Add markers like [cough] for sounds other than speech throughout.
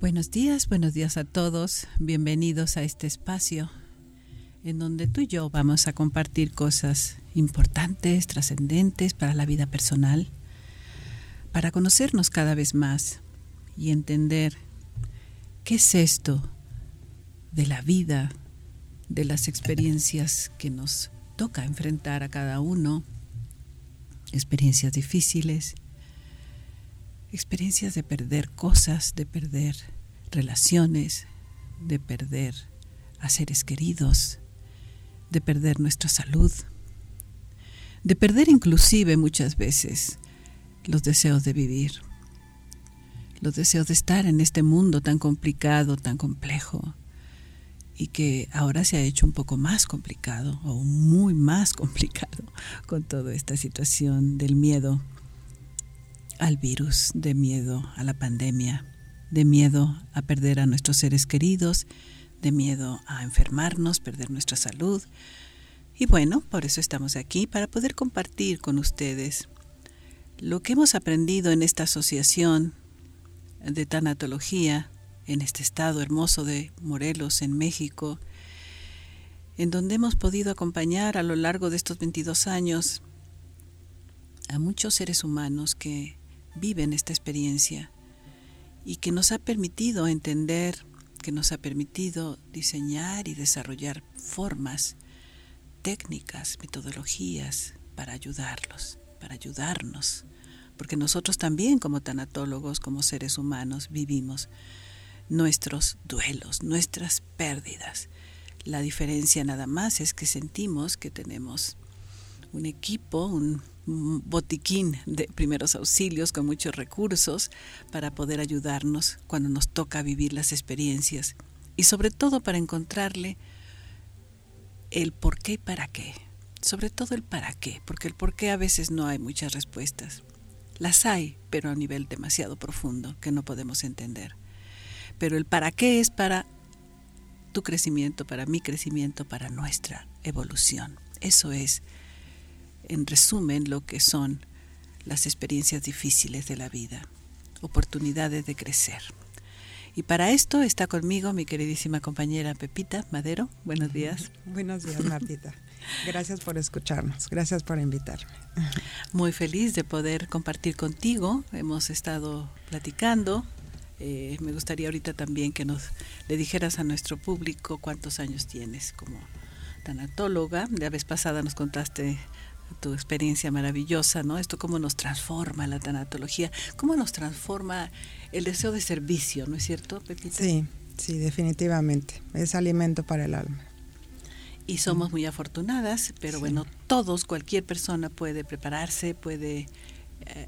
Buenos días, buenos días a todos. Bienvenidos a este espacio en donde tú y yo vamos a compartir cosas importantes, trascendentes para la vida personal, para conocernos cada vez más y entender qué es esto de la vida, de las experiencias que nos toca enfrentar a cada uno, experiencias difíciles, experiencias de perder cosas, de perder relaciones, de perder a seres queridos, de perder nuestra salud, de perder inclusive muchas veces los deseos de vivir, los deseos de estar en este mundo tan complicado, tan complejo, y que ahora se ha hecho un poco más complicado o muy más [laughs] complicado con toda esta situación del miedo al virus, de miedo a la pandemia, de miedo a perder a nuestros seres queridos, de miedo a enfermarnos, perder nuestra salud. Y bueno, por eso estamos aquí, para poder compartir con ustedes lo que hemos aprendido en esta asociación de tanatología, en este estado hermoso de Morelos, en México, en donde hemos podido acompañar a lo largo de estos 22 años a muchos seres humanos que viven esta experiencia y que nos ha permitido entender, que nos ha permitido diseñar y desarrollar formas, técnicas, metodologías para ayudarlos, para ayudarnos, porque nosotros también como tanatólogos, como seres humanos, vivimos nuestros duelos, nuestras pérdidas. La diferencia nada más es que sentimos que tenemos un equipo, un botiquín de primeros auxilios con muchos recursos para poder ayudarnos cuando nos toca vivir las experiencias y sobre todo para encontrarle el por qué y para qué. Sobre todo el para qué, porque el por qué a veces no hay muchas respuestas. Las hay, pero a nivel demasiado profundo que no podemos entender. Pero el para qué es para tu crecimiento, para mi crecimiento, para nuestra evolución. Eso es en resumen lo que son las experiencias difíciles de la vida, oportunidades de crecer. Y para esto está conmigo mi queridísima compañera Pepita Madero. Buenos días. [laughs] Buenos días, Martita. Gracias por escucharnos, gracias por invitarme. Muy feliz de poder compartir contigo. Hemos estado platicando. Eh, me gustaría ahorita también que nos le dijeras a nuestro público cuántos años tienes como tanatóloga. La vez pasada nos contaste tu experiencia maravillosa, ¿no? Esto cómo nos transforma la tanatología, cómo nos transforma el deseo de servicio, ¿no es cierto, Pepita? Sí, sí, definitivamente. Es alimento para el alma. Y somos muy afortunadas, pero bueno, todos, cualquier persona puede prepararse, puede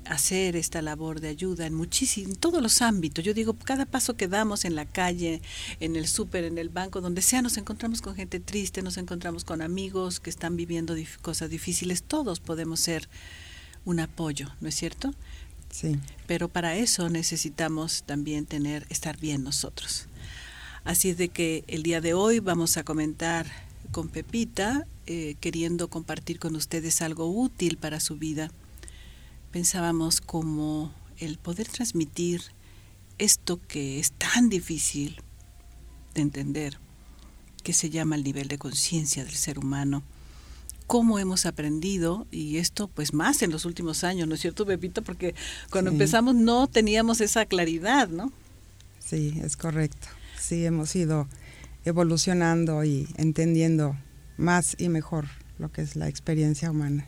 hacer esta labor de ayuda en muchísimos, todos los ámbitos. Yo digo, cada paso que damos en la calle, en el súper, en el banco, donde sea, nos encontramos con gente triste, nos encontramos con amigos que están viviendo cosas difíciles. Todos podemos ser un apoyo, ¿no es cierto? Sí. Pero para eso necesitamos también tener, estar bien nosotros. Así es de que el día de hoy vamos a comentar con Pepita, eh, queriendo compartir con ustedes algo útil para su vida pensábamos como el poder transmitir esto que es tan difícil de entender, que se llama el nivel de conciencia del ser humano, cómo hemos aprendido, y esto pues más en los últimos años, ¿no es cierto, Pepito? Porque cuando empezamos no teníamos esa claridad, ¿no? Sí, es correcto. Sí, hemos ido evolucionando y entendiendo más y mejor lo que es la experiencia humana.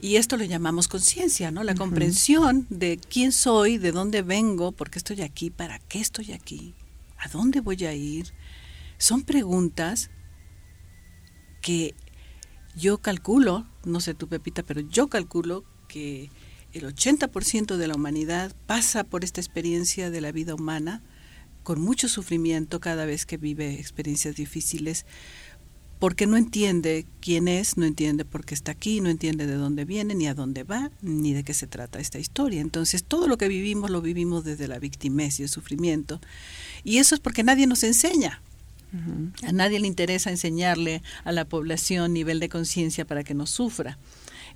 Y esto lo llamamos conciencia, ¿no? La comprensión de quién soy, de dónde vengo, por qué estoy aquí, para qué estoy aquí, a dónde voy a ir. Son preguntas que yo calculo, no sé tú Pepita, pero yo calculo que el 80% de la humanidad pasa por esta experiencia de la vida humana con mucho sufrimiento cada vez que vive experiencias difíciles, porque no entiende quién es, no entiende por qué está aquí, no entiende de dónde viene, ni a dónde va, ni de qué se trata esta historia. Entonces, todo lo que vivimos lo vivimos desde la victimez y el sufrimiento. Y eso es porque nadie nos enseña. A nadie le interesa enseñarle a la población nivel de conciencia para que no sufra.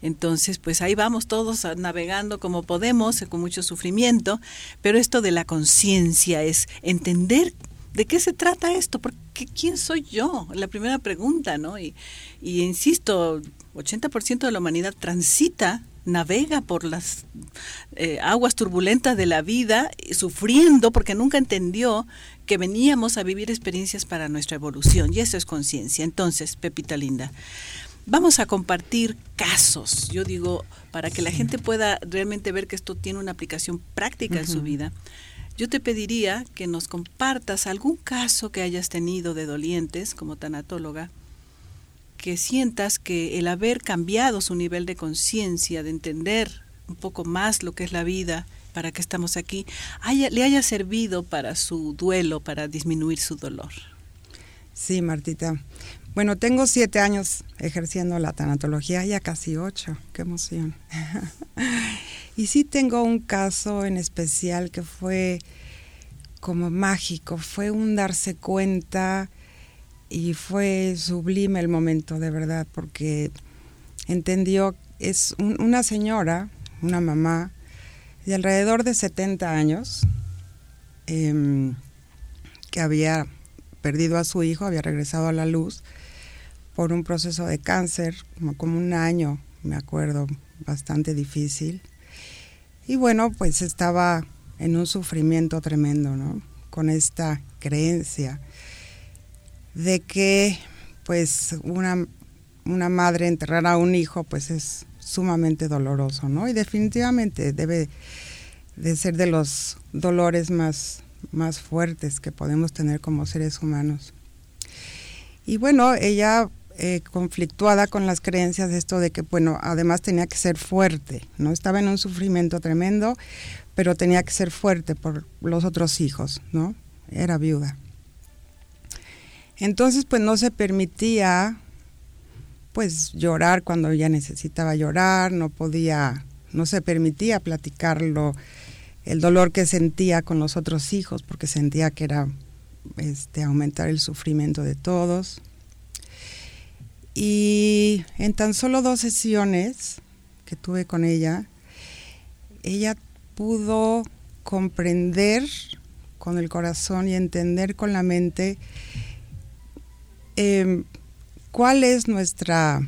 Entonces, pues ahí vamos todos navegando como podemos, con mucho sufrimiento, pero esto de la conciencia es entender de qué se trata esto, porque quién soy yo, la primera pregunta, ¿no? Y, y insisto, 80% de la humanidad transita navega por las eh, aguas turbulentas de la vida, sufriendo porque nunca entendió que veníamos a vivir experiencias para nuestra evolución. Y eso es conciencia. Entonces, Pepita Linda, vamos a compartir casos, yo digo, para que la gente pueda realmente ver que esto tiene una aplicación práctica en su vida. Yo te pediría que nos compartas algún caso que hayas tenido de dolientes como tanatóloga que sientas que el haber cambiado su nivel de conciencia, de entender un poco más lo que es la vida, para que estamos aquí, le haya servido para su duelo, para disminuir su dolor. Sí, Martita. Bueno, tengo siete años ejerciendo la tanatología, ya casi ocho, qué emoción. [laughs] y sí tengo un caso en especial que fue como mágico, fue un darse cuenta y fue sublime el momento, de verdad, porque entendió, es una señora, una mamá, de alrededor de 70 años, em, que había perdido a su hijo, había regresado a la luz por un proceso de cáncer, como, un año, me acuerdo, bastante difícil. Y bueno, pues estaba en un sufrimiento tremendo, ¿no? Con esta creencia de que pues una, una madre enterrar a un hijo pues es sumamente doloroso, ¿no? Y definitivamente debe de ser de los dolores más, más fuertes que podemos tener como seres humanos. Y bueno, ella eh, conflictuada con las creencias de esto de que, bueno, además tenía que ser fuerte, ¿no? Estaba en un sufrimiento tremendo, pero tenía que ser fuerte por los otros hijos, ¿no? Era viuda. Entonces, pues no se permitía pues llorar cuando ella necesitaba llorar, no podía, no se permitía platicarlo, el dolor que sentía con los otros hijos, porque sentía que era este, aumentar el sufrimiento de todos. Y en tan solo dos sesiones que tuve con ella, ella pudo comprender con el corazón y entender con la mente Em, cuál es nuestra,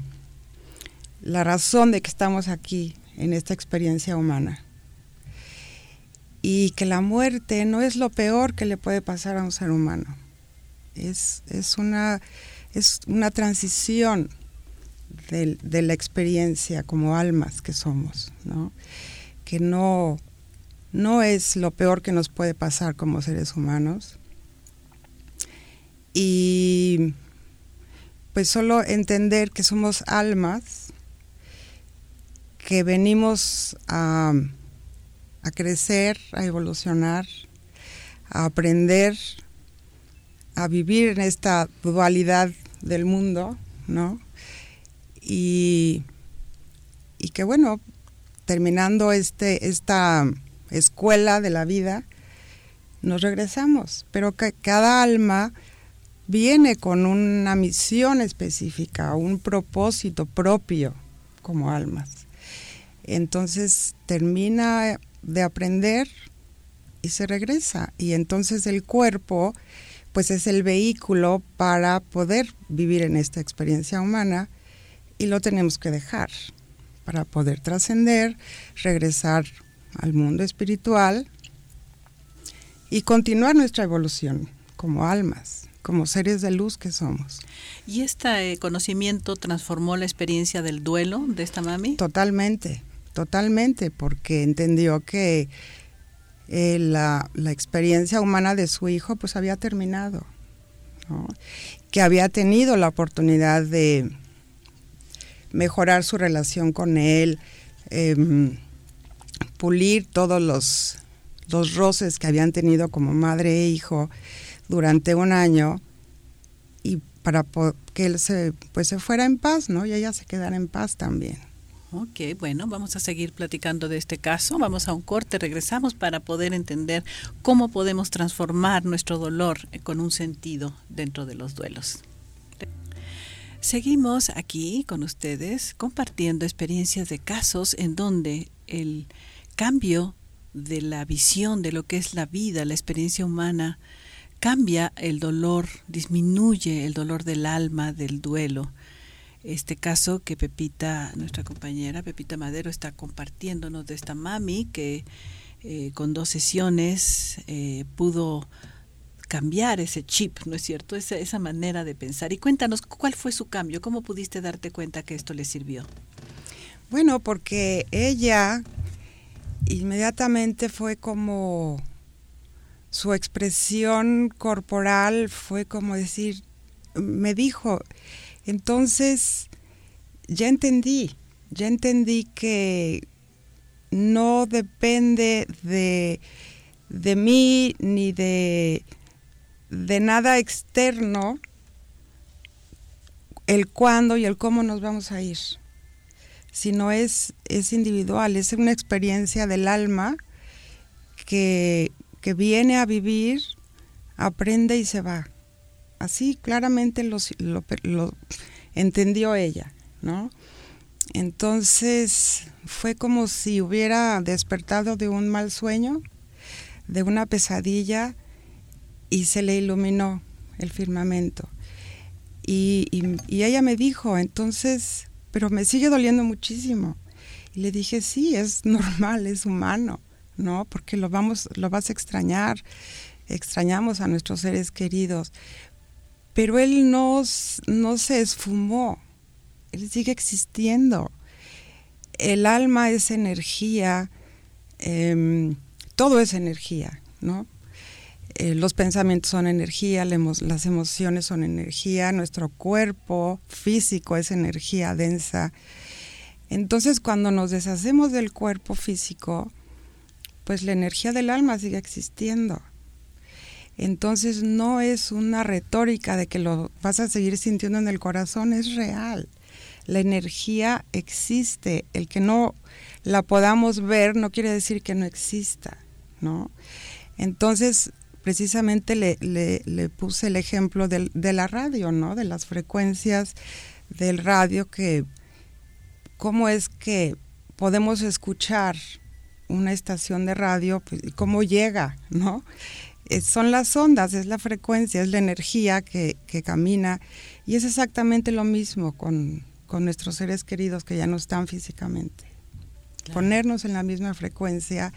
la razón de que estamos aquí en esta experiencia humana. Y que la muerte no es lo peor que le puede pasar a un ser humano. Es, una, es una transición de, la experiencia como almas que somos, que no, no es lo peor que nos puede pasar como seres humanos. Y pues solo entender que somos almas, que venimos a, crecer, a evolucionar, a aprender, a vivir en esta dualidad del mundo, ¿no? Y, y que bueno, terminando este, esta escuela de la vida, nos regresamos, pero que cada alma viene con una misión específica, un propósito propio como almas. Entonces termina de aprender y se regresa. Y entonces el cuerpo pues es el vehículo para poder vivir en esta experiencia humana y lo tenemos que dejar para poder trascender, regresar al mundo espiritual y continuar nuestra evolución como almas como seres de luz que somos. ¿Y este conocimiento transformó la experiencia del duelo de esta mami? Totalmente, totalmente, porque entendió que eh, la, experiencia humana de su hijo pues había terminado, que había tenido la oportunidad de mejorar su relación con él, em, pulir todos los, los roces que habían tenido como madre e hijo, durante un año y para que él se, pues se fuera en paz, ¿no? Y ella se quedara en paz también. Ok, bueno, vamos a seguir platicando de este caso. Vamos a un corte, regresamos para poder entender cómo podemos transformar nuestro dolor con un sentido dentro de los duelos. Seguimos aquí con ustedes compartiendo experiencias de casos en donde el cambio de la visión de lo que es la vida, la experiencia humana, cambia el dolor, disminuye el dolor del alma, del duelo. Este caso que Pepita, nuestra compañera Pepita Madero, está compartiéndonos de esta mami que eh, con dos sesiones eh, pudo cambiar ese chip, ¿no es cierto? Esa, esa manera de pensar. Y cuéntanos, ¿cuál fue su cambio? ¿Cómo pudiste darte cuenta que esto le sirvió? Bueno, porque ella inmediatamente fue como su expresión corporal fue como decir, me dijo, entonces ya entendí, ya entendí que no depende de, de mí ni de de nada externo el cuándo y el cómo nos vamos a ir, sino es, es individual, es una experiencia del alma que, viene a vivir, aprende y se va. Así claramente lo, entendió ella, ¿no? Entonces fue como si hubiera despertado de un mal sueño, de una pesadilla, y se le iluminó el firmamento. Y, ella me dijo, entonces, pero me sigue doliendo muchísimo. Y le dije, sí, es normal, es humano, ¿no? Porque lo, vamos, lo vas a extrañar, extrañamos a nuestros seres queridos. Pero él no, no se esfumó, él sigue existiendo. El alma es energía, em, todo es energía, ¿no? Eh, los pensamientos son energía, las emociones son energía, nuestro cuerpo físico es energía densa. Entonces cuando nos deshacemos del cuerpo físico, pues la energía del alma sigue existiendo. Entonces no es una retórica de que lo vas a seguir sintiendo en el corazón, es real. La energía existe, el que no la podamos ver no quiere decir que no exista, ¿no? Entonces, precisamente le, puse el ejemplo del, de la radio, ¿no? De las frecuencias del radio que, cómo es que podemos escuchar una estación de radio pues, cómo llega, ¿no? Eh, son las ondas, es la frecuencia, es la energía que, que camina y es exactamente lo mismo con, con, nuestros seres queridos que ya no están físicamente. Ponernos en la misma frecuencia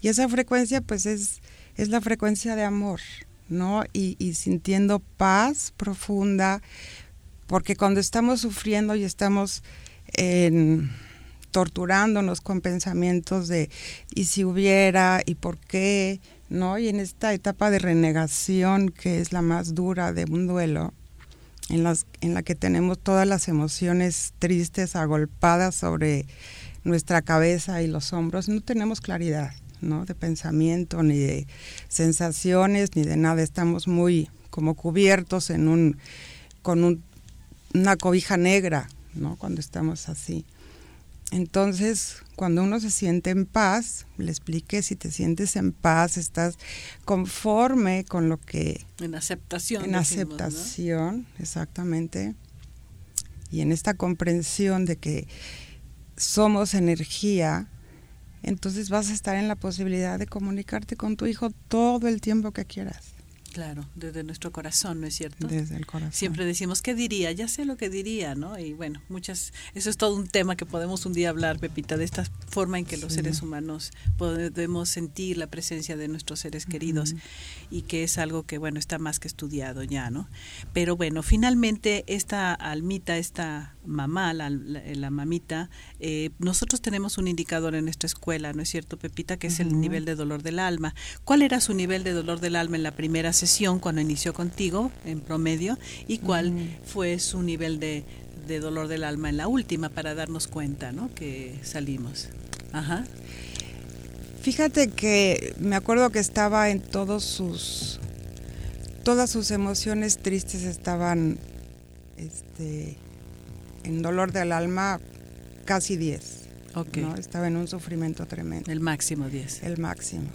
y esa frecuencia pues es es la frecuencia de amor, ¿no? Y, sintiendo paz profunda, porque cuando estamos sufriendo y estamos torturándonos con pensamientos de y si hubiera y por qué, ¿no? Y en esta etapa de renegación que es la más dura de un duelo, en, las, en la que tenemos todas las emociones tristes agolpadas sobre nuestra cabeza y los hombros, no tenemos claridad. ¿no? de pensamiento, ni de sensaciones, ni de nada. Estamos muy como cubiertos en un, con una cobija negra, ¿no? cuando estamos así. Entonces, cuando uno se siente en paz, le expliqué, si te sientes en paz, estás conforme con lo que... En aceptación. En aceptación, exactamente. Y en esta comprensión de que somos energía, entonces vas a estar en la posibilidad de comunicarte con tu hijo todo el tiempo que quieras. Claro, desde nuestro corazón, ¿no es cierto? Desde el corazón. Siempre decimos, ¿qué diría? Ya sé lo que diría, ¿no? Y bueno, muchas, eso es todo un tema que podemos un día hablar, Pepita, de esta forma en que los seres humanos podemos sentir la presencia de nuestros seres queridos y que es algo que, bueno, está más que estudiado ya, ¿no? Pero bueno, finalmente esta almita, esta mamá, la, la, mamita, eh, nosotros tenemos un indicador en nuestra escuela, ¿no es cierto, Pepita? Que es el nivel de dolor del alma. ¿Cuál era su nivel de dolor del alma en la primera sesión? cuando inició contigo en promedio y cuál fue su nivel de, dolor del alma en la última para darnos cuenta, ¿no? Que salimos. Ajá. Fíjate que me acuerdo que estaba en todos sus todas sus emociones tristes estaban este en dolor del alma casi 10. Okay. Estaba en un sufrimiento tremendo. El máximo 10. El máximo.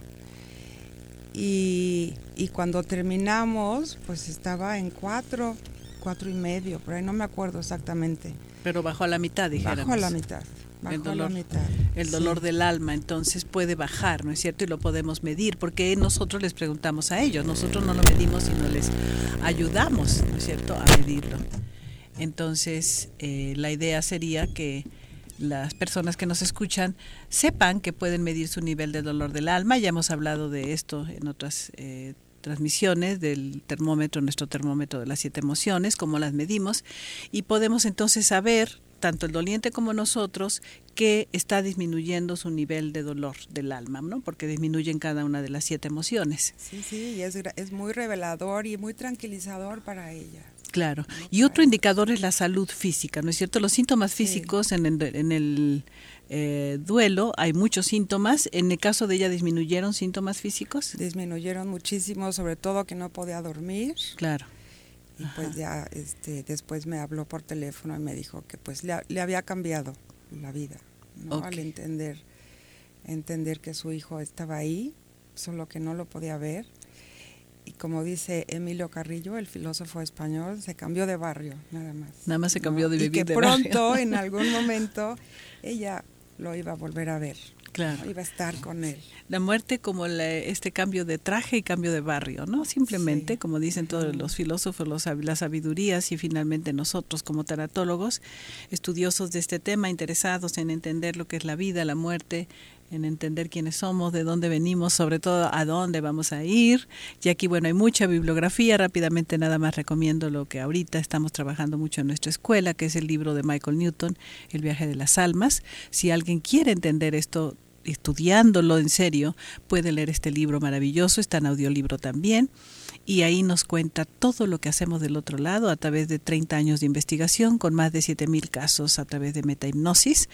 Y, cuando terminamos, pues estaba en cuatro, cuatro y medio, por ahí no me acuerdo exactamente. Pero bajó a la mitad, dijéramos. Bajó a la mitad. Bajó el dolor, a la mitad. el dolor del alma, entonces puede bajar, ¿no es cierto? Y lo podemos medir, porque nosotros les preguntamos a ellos, nosotros no lo medimos, sino les ayudamos, ¿no es cierto?, a medirlo. Entonces, eh, la idea sería que las personas que nos escuchan sepan que pueden medir su nivel de dolor del alma. Ya hemos hablado de esto en otras eh, transmisiones del termómetro, nuestro termómetro de las siete emociones, cómo las medimos, y podemos entonces saber, tanto el doliente como nosotros, que está disminuyendo su nivel de dolor del alma, ¿no? Porque disminuyen cada una de las siete emociones. Sí, sí, y es, es muy revelador y muy tranquilizador para ella. Claro. Y otro indicador es la salud física, ¿no es cierto? Los síntomas físicos en el, en el eh, duelo hay muchos síntomas. En el caso de ella, ¿disminuyeron síntomas físicos? Disminuyeron muchísimo, sobre todo que no podía dormir. Claro. Y pues ya este, después me habló por teléfono y me dijo que pues le, le había cambiado la vida, ¿no? Al entender, entender que su hijo estaba ahí, solo que no lo podía ver y como dice Emilio Carrillo, el filósofo español, se cambió de barrio, nada más. Nada más se cambió de vivir y que pronto, en algún [laughs] momento, ella lo iba a volver a ver. Claro. Iba a estar con él. La muerte como este cambio de traje y cambio de barrio, ¿no? Simplemente, como dicen todos los filósofos, los, las sabidurías y finalmente nosotros como teratólogos, estudiosos de este tema, interesados en entender lo que es la vida, la muerte, en entender quiénes somos, de dónde venimos, sobre todo a dónde vamos a ir. Y aquí, bueno, hay mucha bibliografía. Rápidamente nada más recomiendo lo que ahorita estamos trabajando mucho en nuestra escuela, que es el libro de Michael Newton, El viaje de las almas. Si alguien quiere entender esto estudiándolo en serio, puede leer este libro maravilloso, está en audiolibro también y ahí nos cuenta todo lo que hacemos del otro lado a través de 30 años de investigación con más de 7.000 casos a través de metahipnosis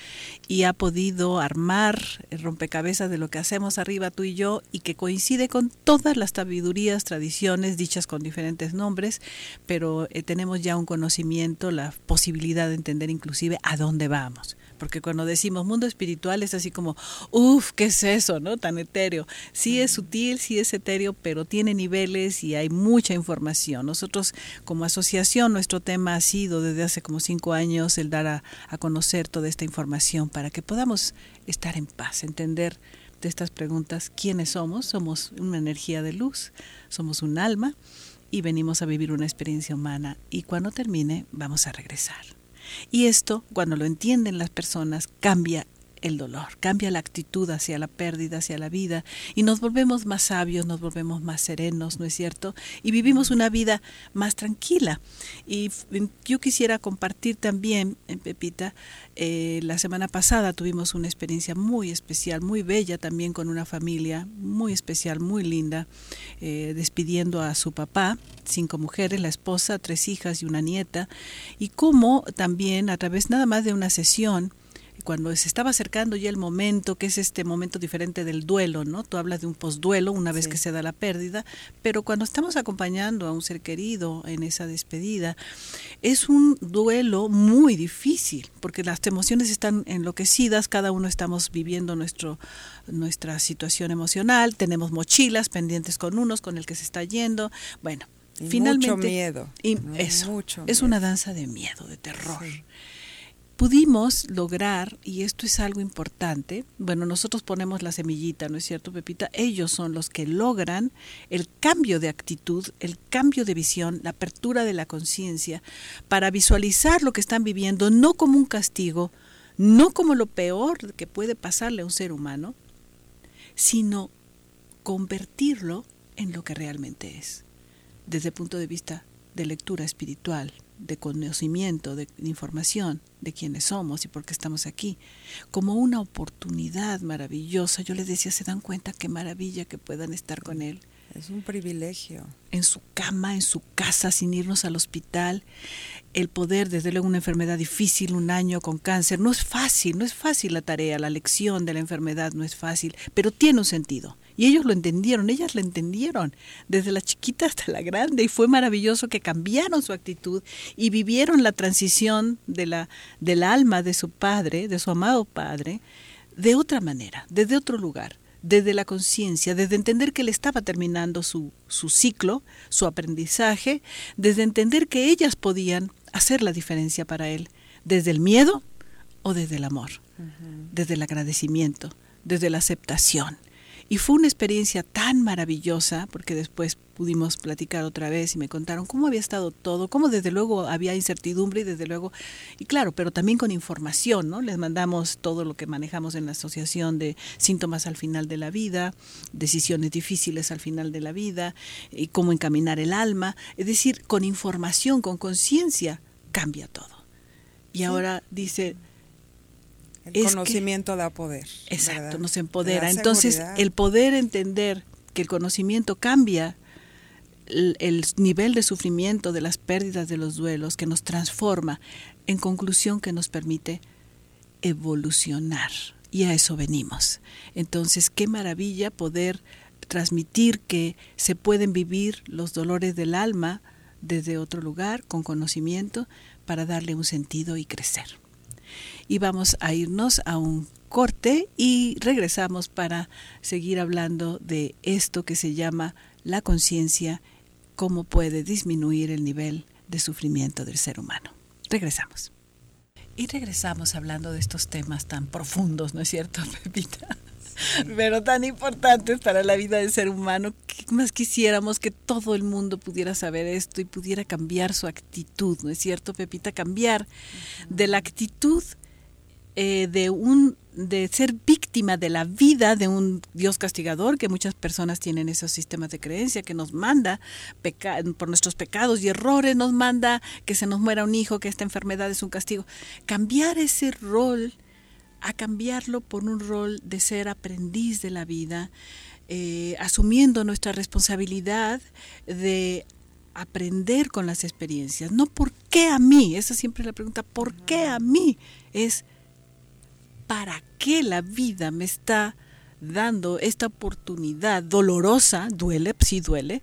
y ha podido armar el rompecabezas de lo que hacemos arriba tú y yo y que coincide con todas las sabidurías, tradiciones dichas con diferentes nombres, pero eh, tenemos ya un conocimiento, la posibilidad de entender inclusive a dónde vamos porque cuando decimos mundo espiritual es así como, uff, ¿qué es eso? ¿No? Tan etéreo. Sí es sutil, sí es etéreo, pero tiene niveles y hay mucha información. Nosotros como asociación, nuestro tema ha sido desde hace como cinco años el dar a, a conocer toda esta información para que podamos estar en paz, entender de estas preguntas quiénes somos. Somos una energía de luz, somos un alma y venimos a vivir una experiencia humana y cuando termine vamos a regresar. Y esto, cuando lo entienden las personas, cambia el dolor, cambia la actitud hacia la pérdida, hacia la vida, y nos volvemos más sabios, nos volvemos más serenos, ¿no es cierto? Y vivimos una vida más tranquila. Y yo quisiera compartir también, eh, Pepita, eh, la semana pasada tuvimos una experiencia muy especial, muy bella también con una familia muy especial, muy linda, eh, despidiendo a su papá, cinco mujeres, la esposa, tres hijas y una nieta, y cómo también a través nada más de una sesión, cuando se estaba acercando ya el momento, que es este momento diferente del duelo, ¿no? Tú hablas de un posduelo una vez que se da la pérdida, pero cuando estamos acompañando a un ser querido en esa despedida, es un duelo muy difícil, porque las emociones están enloquecidas, cada uno estamos viviendo nuestro nuestra situación emocional, tenemos mochilas pendientes con unos, con el que se está yendo, bueno, finalmente mucho miedo. Y eso, es una danza de miedo, de terror pudimos lograr, y esto es algo importante, bueno, nosotros ponemos la semillita, ¿no es cierto, Pepita? Ellos son los que logran el cambio de actitud, el cambio de visión, la apertura de la conciencia, para visualizar lo que están viviendo, no como un castigo, no como lo peor que puede pasarle a un ser humano, sino convertirlo en lo que realmente es, desde el punto de vista de lectura espiritual, de conocimiento, de, información de quiénes somos y por qué estamos aquí, como una oportunidad maravillosa. Yo les decía, ¿se dan cuenta qué maravilla que puedan estar con Él? Es un privilegio. En su cama, en su casa, sin irnos al hospital. El poder, desde luego, una enfermedad difícil, un año con cáncer. No es fácil, no es fácil la tarea, la lección de la enfermedad no es fácil, pero tiene un sentido. Y ellos lo entendieron, ellas lo entendieron, desde la chiquita hasta la grande, y fue maravilloso que cambiaron su actitud y vivieron la transición de la, del alma de su padre, de su amado padre, de otra manera, desde otro lugar desde la conciencia, desde entender que él estaba terminando su, su ciclo, su aprendizaje, desde entender que ellas podían hacer la diferencia para él, desde el miedo o desde el amor, desde el agradecimiento, desde la aceptación. Y fue una experiencia tan maravillosa, porque después pudimos platicar otra vez y me contaron cómo había estado todo, cómo desde luego había incertidumbre y desde luego, y claro, pero también con información, ¿no? Les mandamos todo lo que manejamos en la asociación de síntomas al final de la vida, decisiones difíciles al final de la vida, y cómo encaminar el alma, es decir, con información, con conciencia, cambia todo. Y ahora dice, el conocimiento da poder. Exacto, nos empodera. Entonces, el poder entender que el conocimiento cambia el, nivel de sufrimiento, de las pérdidas, de los duelos, que nos transforma, en conclusión que nos permite evolucionar. Y a eso venimos. Entonces, qué maravilla poder transmitir que se pueden vivir los dolores del alma desde otro lugar, con conocimiento, para darle un sentido y crecer y vamos a irnos a un corte y regresamos para seguir hablando de esto que se llama la conciencia, cómo puede disminuir el nivel de sufrimiento del ser humano. Regresamos. Y regresamos hablando de estos temas tan profundos, ¿no es cierto, Pepita? [laughs] Pero tan importantes para la vida del ser humano. que más quisiéramos que todo el mundo pudiera saber esto y pudiera cambiar su actitud, ¿no es cierto, Pepita? Cambiar de la actitud eh, de un de ser víctima de la vida de un Dios castigador, que muchas personas tienen esos sistemas de creencia, que nos manda por nuestros pecados y errores, nos manda que se nos muera un hijo, que esta enfermedad es un castigo. Cambiar ese rol a cambiarlo por un rol de ser aprendiz de la vida, eh, asumiendo nuestra responsabilidad de aprender con las experiencias. No por qué a mí, esa siempre es la pregunta, ¿por qué a mí? Es ¿para qué la vida me está dando esta oportunidad dolorosa? Duele, sí duele,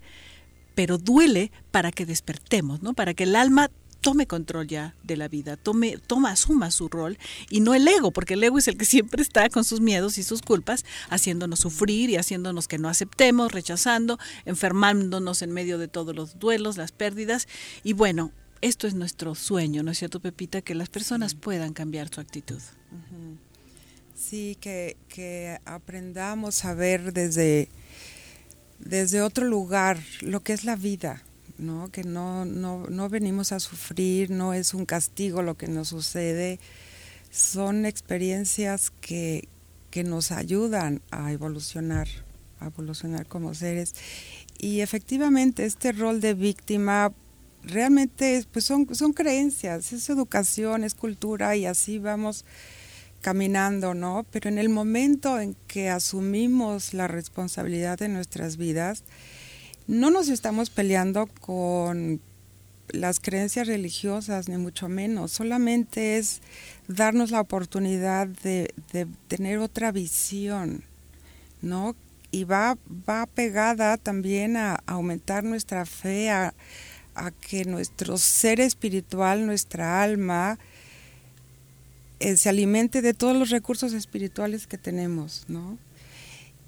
pero duele para que despertemos, ¿no? Para que el alma tome control ya de la vida, tome, toma, asuma su rol y no el ego, porque el ego es el que [laughs] siempre está con sus miedos y sus culpas, haciéndonos sufrir y haciéndonos que no aceptemos, rechazando, enfermándonos en medio de todos los duelos, las pérdidas. Y bueno, esto es nuestro sueño, ¿no es cierto, Pepita? Que las personas puedan cambiar su actitud. Sí, que, aprendamos a ver desde, desde otro lugar lo que es la vida, ¿no? Que no, no, no venimos a sufrir, no es un castigo lo que nos sucede, son experiencias que, que nos ayudan a evolucionar, a evolucionar como seres. Y efectivamente este rol de víctima realmente pues son, son creencias, es educación, es cultura y así vamos caminando, ¿no? Pero en el momento en que asumimos la responsabilidad de nuestras vidas, no nos estamos peleando con las creencias religiosas, ni mucho menos, solamente es darnos la oportunidad de, tener otra visión, ¿no? Y va, va pegada también a, aumentar nuestra fe, a, que nuestro ser espiritual, nuestra alma, eh, se alimente de todos los recursos espirituales que tenemos, ¿no?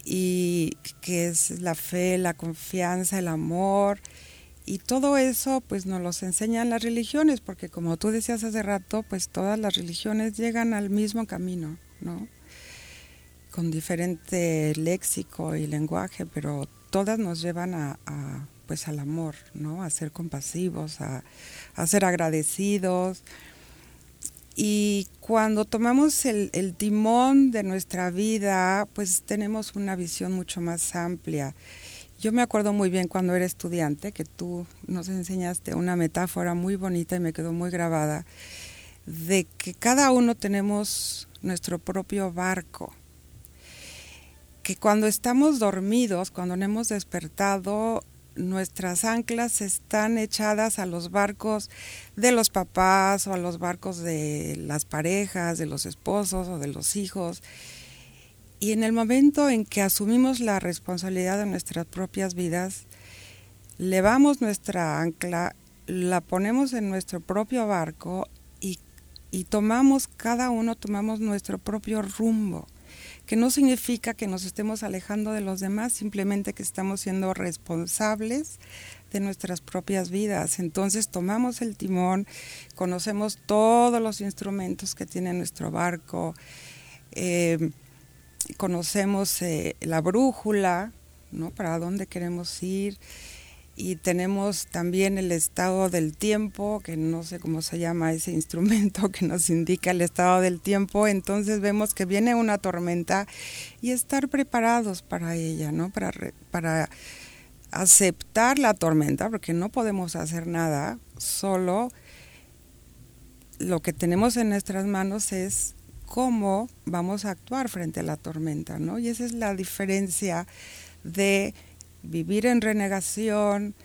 Y que es la fe, la confianza, el amor, y todo eso pues nos los enseñan las religiones, porque como tú decías hace rato, pues todas las religiones llegan al mismo camino, ¿no? Con diferente léxico y lenguaje, pero todas nos llevan a, pues al amor, ¿no? A ser compasivos, a, a ser agradecidos, y cuando tomamos el, timón de nuestra vida, pues tenemos una visión mucho más amplia. Yo me acuerdo muy bien cuando era estudiante que tú nos enseñaste una metáfora muy bonita y me quedó muy grabada, de que cada uno tenemos nuestro propio barco. Que cuando estamos dormidos, cuando no hemos despertado, nuestras anclas están echadas a los barcos de los papás o a los barcos de las parejas, de los esposos o de los hijos. Y en el momento en que asumimos la responsabilidad de nuestras propias vidas, levamos nuestra ancla, la ponemos en nuestro propio barco y, y tomamos, cada uno tomamos nuestro propio rumbo. Que no significa que nos estemos alejando de los demás, simplemente que estamos siendo responsables de nuestras propias vidas. Entonces tomamos el timón, conocemos todos los instrumentos que tiene nuestro barco, eh, conocemos eh, la brújula, ¿no? Para dónde queremos ir y tenemos también el estado del tiempo, que no sé cómo se llama ese [laughs] instrumento que nos indica el estado del tiempo, entonces vemos que viene una tormenta y estar preparados para ella, ¿no? Para, para aceptar la tormenta, porque no podemos hacer nada, solo lo que tenemos en nuestras manos es cómo vamos a actuar frente a la tormenta, ¿no? Y esa es la diferencia de vivir en renegación,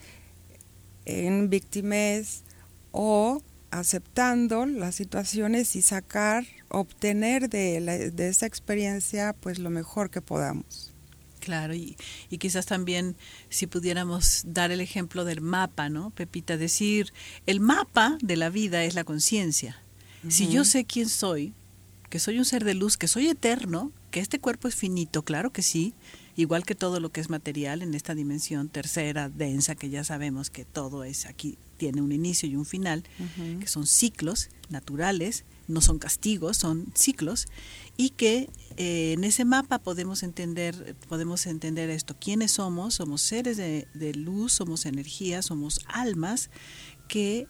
en víctimas o aceptando las situaciones y sacar, obtener de, de esa experiencia pues lo mejor que podamos. Claro, y, y, quizás también si pudiéramos dar el ejemplo del mapa, ¿no? Pepita, decir, el mapa de la vida es la conciencia. Si yo sé quién soy, que soy un ser de luz, que soy eterno, que este cuerpo es finito, claro que sí, igual que todo lo que es material en esta dimensión tercera, densa, que ya sabemos que todo es aquí, tiene un inicio y un final, que son ciclos naturales, no son castigos, son ciclos, y que eh, en ese mapa podemos entender, podemos entender esto, quiénes somos, somos seres de, de luz, somos energía, somos almas que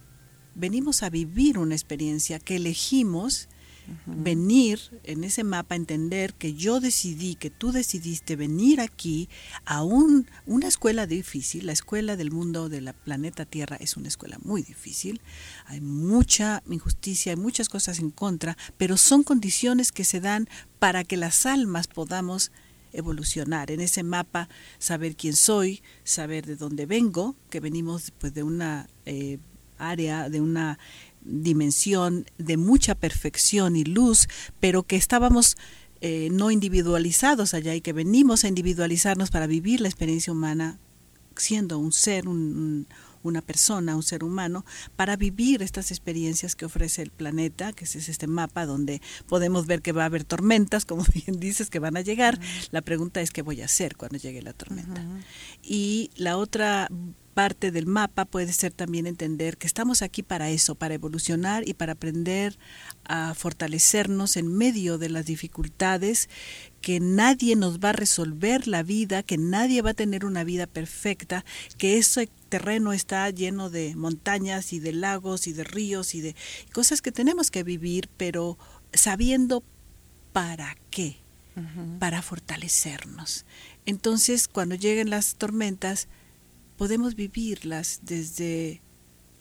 venimos a vivir una experiencia que elegimos venir en ese mapa, entender que yo decidí, que tú decidiste venir aquí a un, una escuela difícil, la escuela del mundo de la planeta Tierra es una escuela muy difícil, hay mucha injusticia, hay muchas cosas en contra, pero son condiciones que se dan para que las almas podamos evolucionar en ese mapa, saber quién soy, saber de dónde vengo, que venimos pues de una eh, área, de una dimensión de mucha perfección y luz, pero que estábamos eh, no individualizados allá y que venimos a individualizarnos para vivir la experiencia humana siendo un ser, una persona, un ser humano, para vivir estas experiencias que ofrece el planeta, que es este mapa donde podemos ver que va a haber tormentas, como [laughs] bien dices, que van a llegar. La pregunta es qué voy a hacer cuando llegue la tormenta. Y la otra parte del mapa puede ser también entender que estamos aquí para eso, para evolucionar y para aprender a fortalecernos en medio de las dificultades, que nadie nos va a resolver la vida, que nadie va a tener una vida perfecta, que ese terreno está lleno de montañas y de lagos y de ríos y de cosas que tenemos que vivir, pero sabiendo para qué, para fortalecernos. Entonces, cuando lleguen las tormentas, podemos vivirlas desde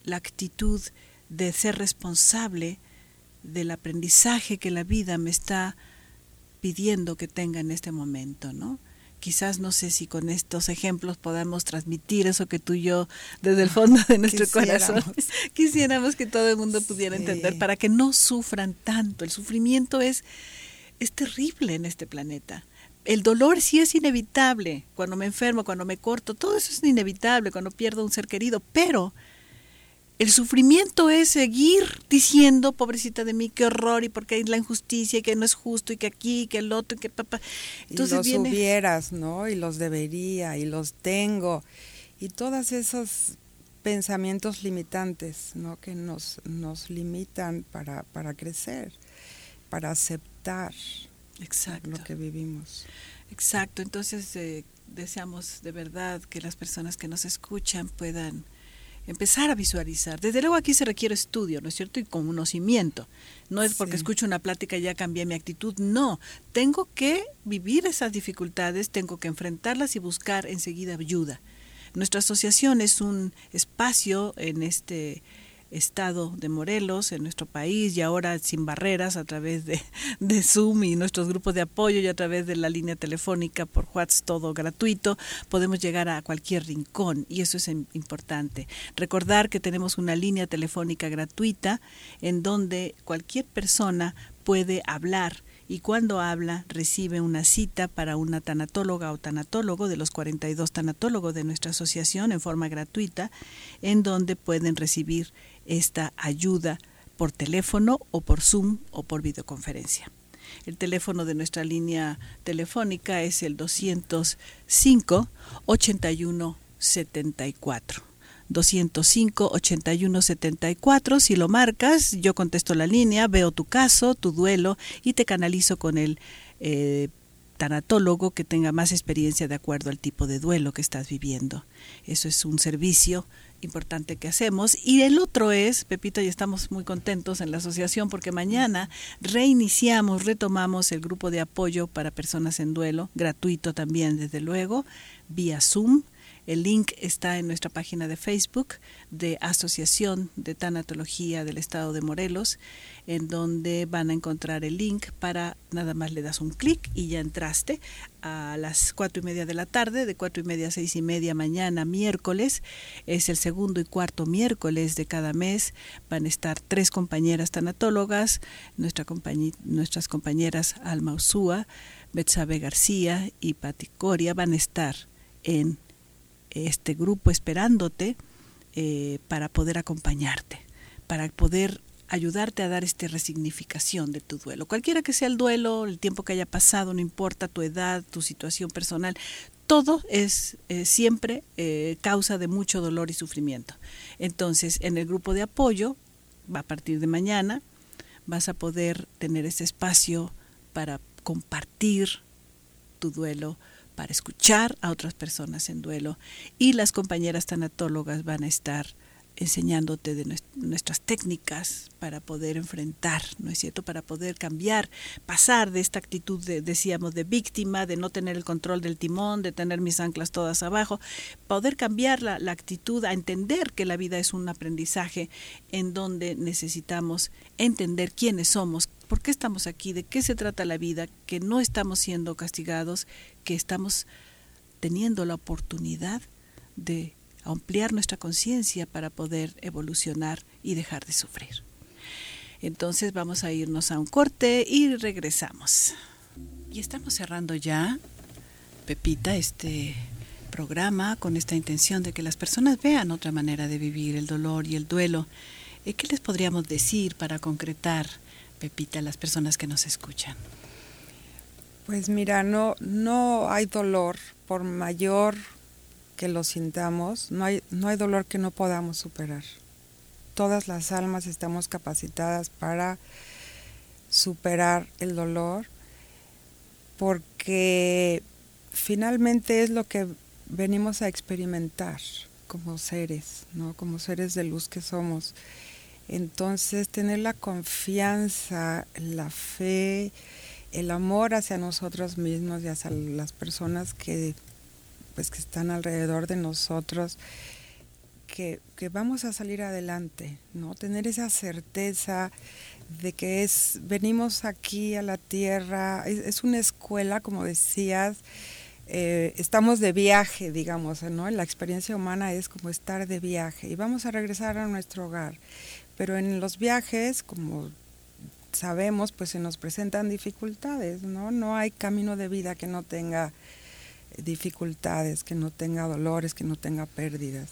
la actitud de ser responsable del aprendizaje que la vida me está pidiendo que tenga en este momento, ¿no? Quizás no sé si con estos ejemplos podamos transmitir eso que tú y yo desde el fondo de nuestro corazón. Quisiéramos. [laughs] Que todo el mundo pudiera entender para que no sufran tanto. El sufrimiento es es terrible en este planeta. El dolor sí es inevitable, cuando me enfermo, cuando me corto, todo eso es inevitable, cuando pierdo un ser querido, pero el sufrimiento es seguir diciendo, pobrecita de mí, qué horror, y porque hay la injusticia, y que no es justo, y que aquí, y que el otro, y que papá. Entonces y los hubieras, ¿no? Y los debería, y los tengo, y todos esos pensamientos limitantes, ¿no? Que nos, nos limitan para, para crecer, para aceptar. Exacto. lo que vivimos. Exacto, entonces eh, deseamos de verdad que las personas que nos escuchan puedan empezar a visualizar. Desde luego aquí se requiere estudio, ¿no es cierto? Y conocimiento. No es porque escucho una plática y ya cambié mi actitud, no. Tengo que vivir esas dificultades, tengo que enfrentarlas y buscar enseguida ayuda. Nuestra asociación es un espacio en este estado de Morelos, en nuestro país, y ahora sin barreras a través [laughs] de, Zoom y nuestros grupos de apoyo y a través de la línea telefónica por WhatsApp, todo gratuito, podemos llegar a cualquier rincón y eso es importante. Recordar que tenemos una línea telefónica gratuita en donde cualquier persona puede hablar y cuando habla recibe una cita para una tanatóloga o tanatólogo de los 42 tanatólogos de nuestra asociación en forma gratuita, en donde pueden recibir esta ayuda por teléfono o por Zoom o por videoconferencia. El teléfono de nuestra línea telefónica es el 205 81 74. 205 81 74. Si lo marcas, yo contesto la línea, veo tu caso, tu duelo y te canalizo con el eh, tanatólogo que tenga más experiencia de acuerdo al tipo de duelo que estás viviendo. Eso es un servicio importante que hacemos. Y el otro es, Pepito, y estamos muy contentos en la asociación porque mañana reiniciamos, retomamos el grupo de apoyo para personas en duelo, gratuito también, desde luego, vía Zoom el link está en nuestra página de Facebook de Asociación de Tanatología del Estado de Morelos, en donde van a encontrar el link para nada más le das un clic y ya entraste a las cuatro y media de la tarde, de cuatro y media a seis y media mañana, miércoles. Es el segundo y cuarto miércoles de cada mes. Van a estar tres compañeras tanatólogas, nuestra nuestras compañeras Alma Usúa, Betsabe García y Pati Coria van a estar en este grupo esperándote eh, para poder acompañarte, para poder ayudarte a dar esta resignificación de tu duelo. Cualquiera que sea el duelo, el tiempo que haya pasado, no importa tu edad, tu situación personal, todo es eh, siempre eh, causa de mucho dolor y sufrimiento. Entonces, en el grupo de apoyo, a partir de mañana, vas a poder tener ese espacio para compartir tu duelo, para escuchar a otras personas en duelo y las compañeras tanatólogas van a estar enseñándote de nuestras técnicas para poder enfrentar, ¿no es cierto? Para poder cambiar, pasar de esta actitud, de, decíamos, de víctima, de no tener el control del timón, de tener mis anclas todas abajo, poder cambiar la, la actitud a entender que la vida es un aprendizaje en donde necesitamos entender quiénes somos, por qué estamos aquí, de qué se trata la vida, que no estamos siendo castigados, que estamos teniendo la oportunidad de ampliar nuestra conciencia para poder evolucionar y dejar de sufrir. Entonces vamos a irnos a un corte y regresamos. Y estamos cerrando ya, Pepita, este programa con esta intención de que las personas vean otra manera de vivir el dolor y el duelo. Eh, ¿Qué les podríamos decir para concretar Pepita, las personas que nos escuchan? Pues mira, no, no hay dolor, por mayor que lo sintamos, no hay, no hay dolor que no podamos superar. Todas las almas estamos capacitadas para superar el dolor porque finalmente es lo que venimos a experimentar como seres, ¿no? Como seres de luz que somos. Entonces, tener la confianza, la fe, el amor hacia nosotros mismos y hacia las personas que, pues, que están alrededor de nosotros, que, vamos a salir adelante, ¿no? Tener esa certeza de que es, venimos aquí a la tierra, es, una escuela, como decías, eh, estamos de viaje, digamos, ¿no? La experiencia humana es como estar de viaje y vamos a regresar a nuestro hogar. Pero en los viajes, como sabemos, pues se nos presentan dificultades, ¿no? No hay camino de vida que no tenga dificultades, que no tenga dolores, que no tenga pérdidas.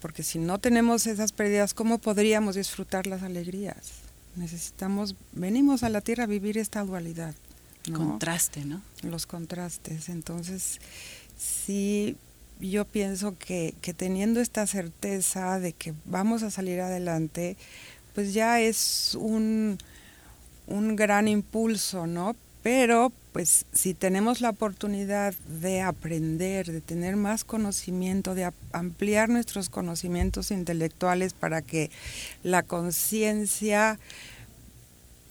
Porque si no tenemos esas pérdidas, ¿cómo podríamos disfrutar las alegrías? Necesitamos, venimos a la tierra a vivir esta dualidad. Contraste, ¿no? Los contrastes. Entonces, sí yo pienso que, que teniendo esta certeza de que vamos a salir adelante, pues ya es un, un gran impulso, ¿no? Pero pues si tenemos la oportunidad de aprender, de tener más conocimiento, de ampliar nuestros conocimientos intelectuales para que la conciencia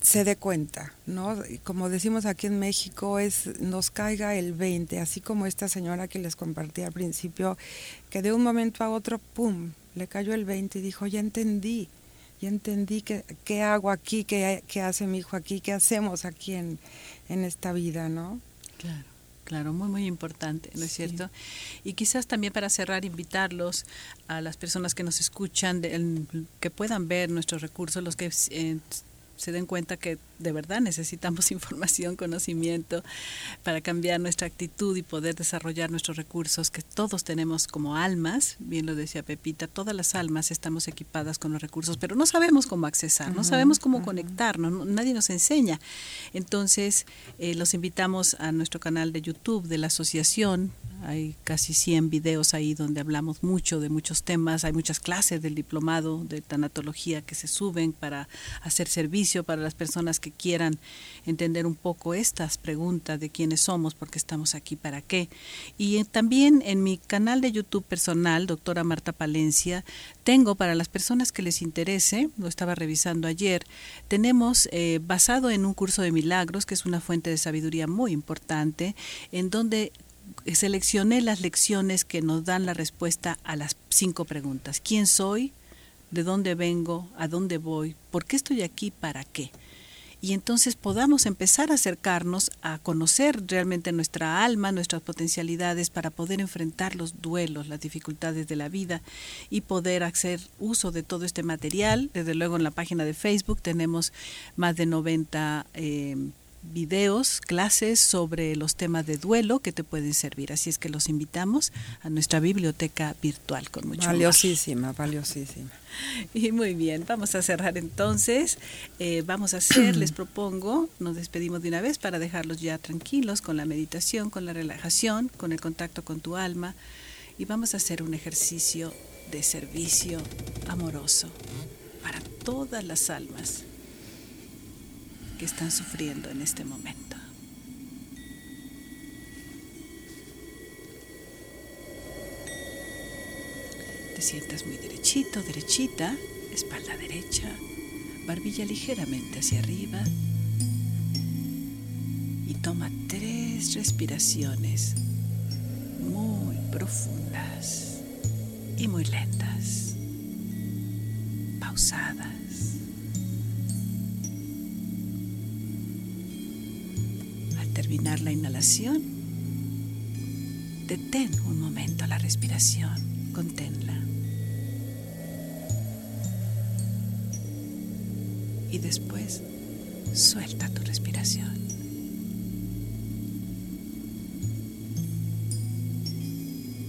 se dé cuenta, ¿no? Como decimos aquí en México, es nos caiga el 20, así como esta señora que les compartí al principio, que de un momento a otro, ¡pum!, le cayó el 20 y dijo, ya entendí, ya entendí qué, qué hago aquí, qué, qué, hace mi hijo aquí, qué hacemos aquí en, en esta vida, ¿no? Claro. Claro, muy, muy importante, ¿no es cierto? Y quizás también para cerrar, invitarlos a las personas que nos escuchan, que puedan ver nuestros recursos, los que eh, se den cuenta que de verdad necesitamos [laughs] información, conocimiento para cambiar nuestra actitud y poder desarrollar nuestros recursos que todos tenemos como almas, bien lo decía Pepita, todas las almas estamos equipadas con los recursos, pero no sabemos cómo accesar, no sabemos cómo conectarnos, nadie nos enseña. Entonces, eh, los invitamos a nuestro canal de YouTube de la asociación hay casi 100 videos ahí donde hablamos mucho de muchos temas, hay muchas clases del diplomado de tanatología que se suben para hacer servicio para las personas que quieran entender un poco estas preguntas de quiénes somos, por qué estamos aquí, para qué. Y también en mi canal de YouTube personal, doctora Marta Palencia, tengo para las personas que les interese, lo estaba revisando ayer, tenemos eh, basado en un curso de milagros, que es una fuente de sabiduría muy importante, en donde seleccioné las lecciones que nos dan la respuesta a las cinco preguntas. ¿Quién soy? ¿De dónde vengo? ¿A dónde voy? ¿Por qué estoy aquí? ¿Para qué? Y entonces podamos empezar a acercarnos a conocer realmente nuestra alma, nuestras potencialidades para poder enfrentar los duelos, las dificultades de la vida y poder hacer uso de todo este material. Desde luego en la página de Facebook tenemos más de 90 videos, clases sobre los temas de duelo que te pueden servir. Así es que los invitamos a nuestra biblioteca virtual con mucho Valiosísima, valiosísima. [laughs] Y muy bien, vamos a cerrar entonces. Eh, vamos a hacer, [clears throat] les propongo, nos despedimos de una vez para dejarlos ya tranquilos con la meditación, con la relajación, con el contacto con tu alma. Y vamos a hacer un ejercicio de servicio amoroso para todas las almas que están sufriendo en este momento. Te sientas muy derechito, derechita, espalda derecha, barbilla ligeramente hacia arriba y toma tres respiraciones muy profundas y muy lentas, pausadas. Terminar la inhalación, detén un momento la respiración, conténla. Y después suelta tu respiración.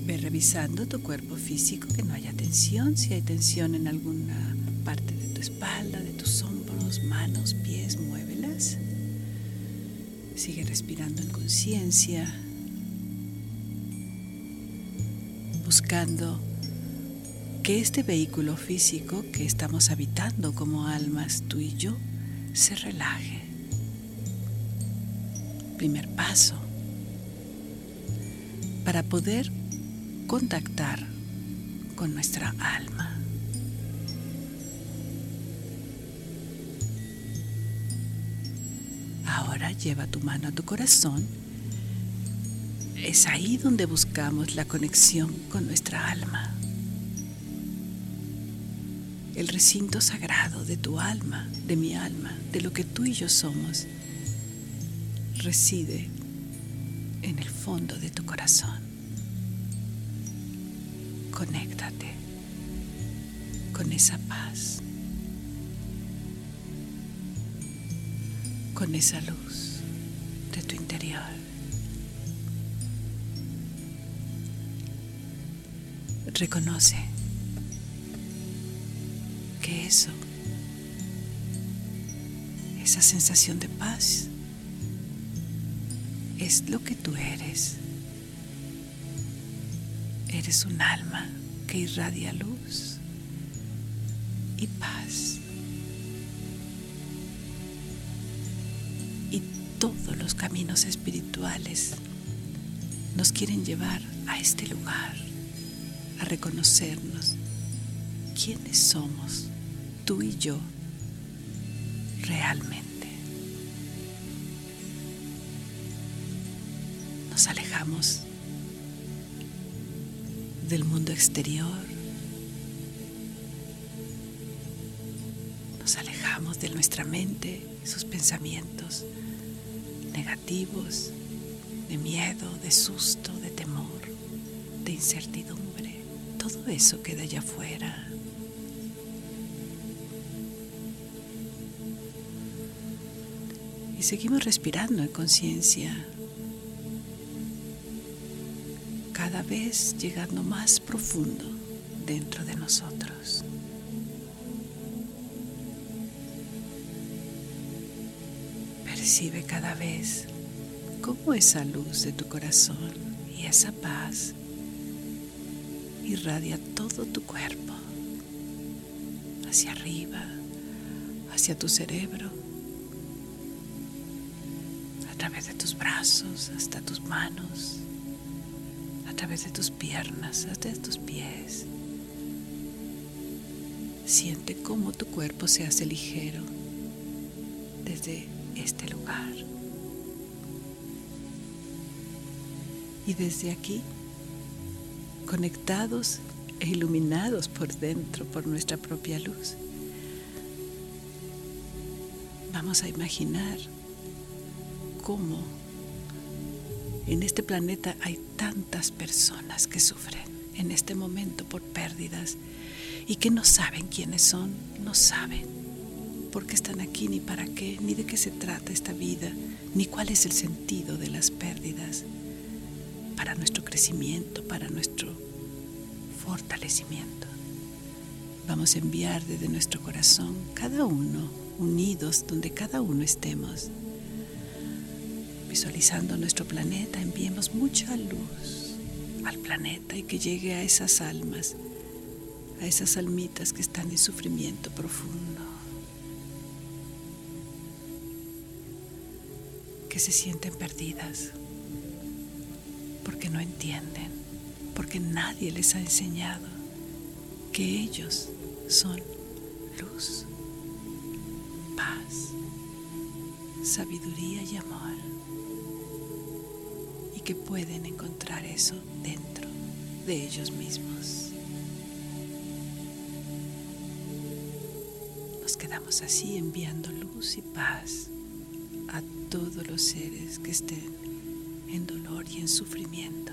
Ve revisando tu cuerpo físico, que no haya tensión, si hay tensión en alguna parte de tu espalda, de tus hombros, manos, pies, muévelas. Sigue respirando en conciencia, buscando que este vehículo físico que estamos habitando como almas, tú y yo, se relaje. Primer paso para poder contactar con nuestra alma. Lleva tu mano a tu corazón. Es ahí donde buscamos la conexión con nuestra alma. El recinto sagrado de tu alma, de mi alma, de lo que tú y yo somos, reside en el fondo de tu corazón. Conéctate con esa paz. Con esa luz de tu interior. Reconoce que eso, esa sensación de paz, es lo que tú eres. Eres un alma que irradia luz y paz. Caminos espirituales nos quieren llevar a este lugar, a reconocernos quiénes somos, tú y yo, realmente. Nos alejamos del mundo exterior, nos alejamos de nuestra mente, sus pensamientos, de miedo, de susto, de temor, de incertidumbre. Todo eso queda allá afuera. Y seguimos respirando en conciencia, cada vez llegando más profundo dentro de nosotros. Percibe cada vez cómo esa luz de tu corazón y esa paz irradia todo tu cuerpo, hacia arriba, hacia tu cerebro, a través de tus brazos, hasta tus manos, a través de tus piernas, hasta tus pies. Siente cómo tu cuerpo se hace ligero desde este lugar. Y desde aquí conectados e iluminados por dentro por nuestra propia luz. Vamos a imaginar cómo en este planeta hay tantas personas que sufren en este momento por pérdidas y que no saben quiénes son, no saben por qué están aquí, ni para qué, ni de qué se trata esta vida, ni cuál es el sentido de las pérdidas para nuestro crecimiento, para nuestro fortalecimiento. Vamos a enviar desde nuestro corazón, cada uno, unidos donde cada uno estemos. Visualizando nuestro planeta, enviemos mucha luz al planeta y que llegue a esas almas, a esas almitas que están en sufrimiento profundo, se sienten perdidas porque no entienden, porque nadie les ha enseñado que ellos son luz, paz, sabiduría y amor, y que pueden encontrar eso dentro de ellos mismos. Nos quedamos así enviando luz y paz todos los seres que estén en dolor y en sufrimiento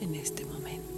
en este momento.